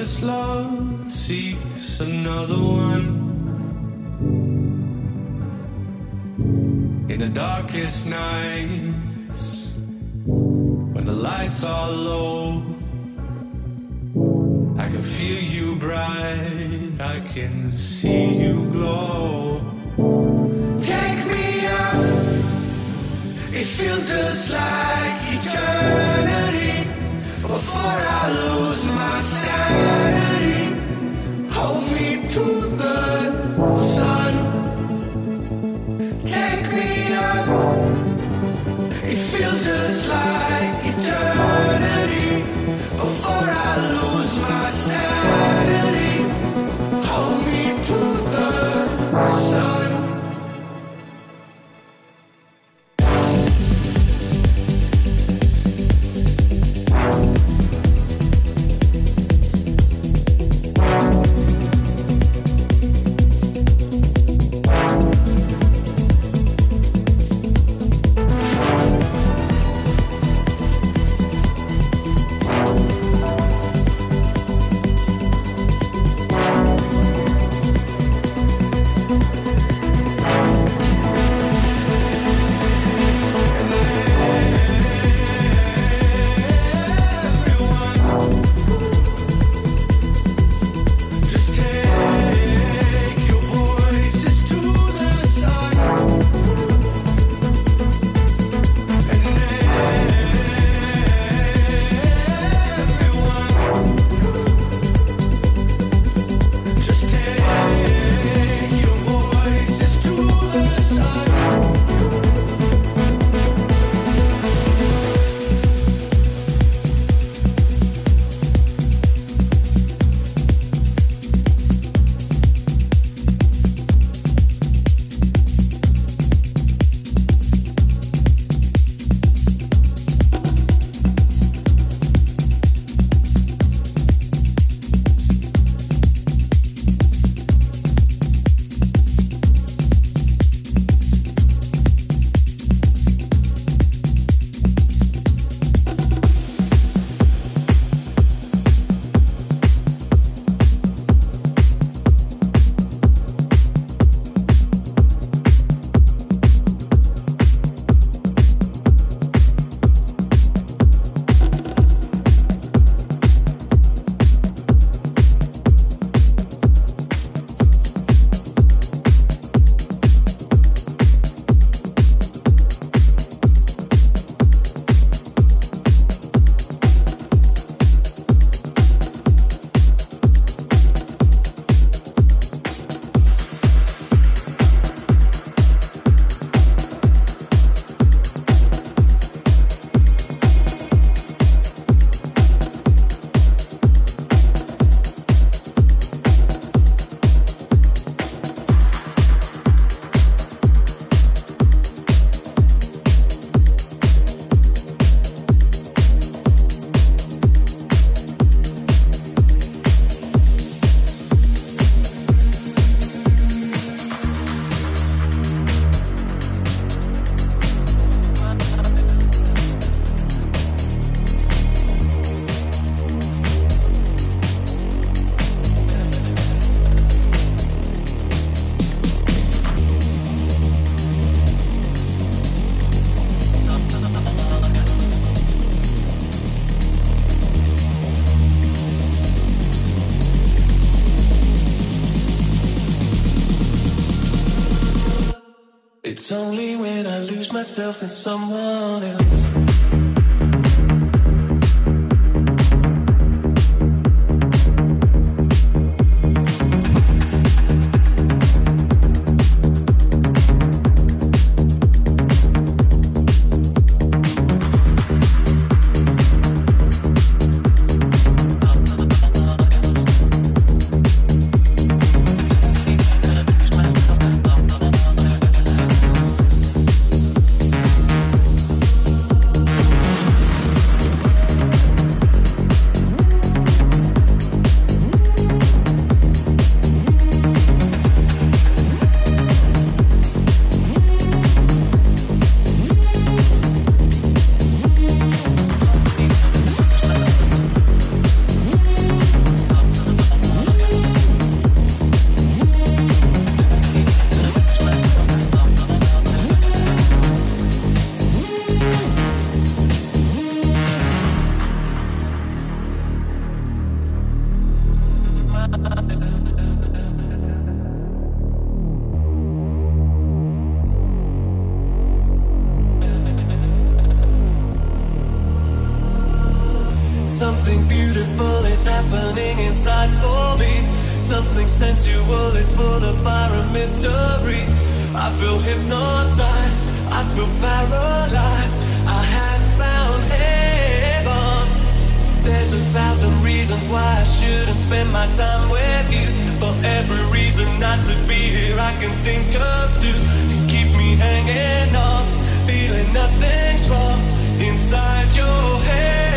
this love seeks another one. In the darkest nights, when the lights are low, I can feel you bright, I can see you glow. Take me up, it feels just like eternity before I lose my sanity. Hold me to the Myself in someone full of fire and mystery. I feel hypnotized, I feel paralyzed. I have found heaven. There's a thousand reasons why I shouldn't spend my time with you. For every reason not to be here, I can think of two to keep me hanging on, feeling nothing's wrong inside your head.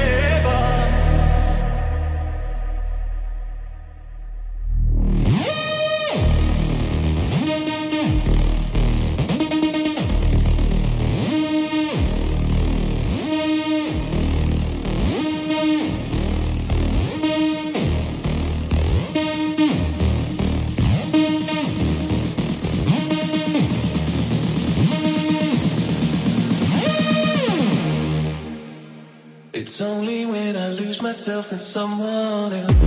Myself in someone else.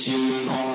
Human aura.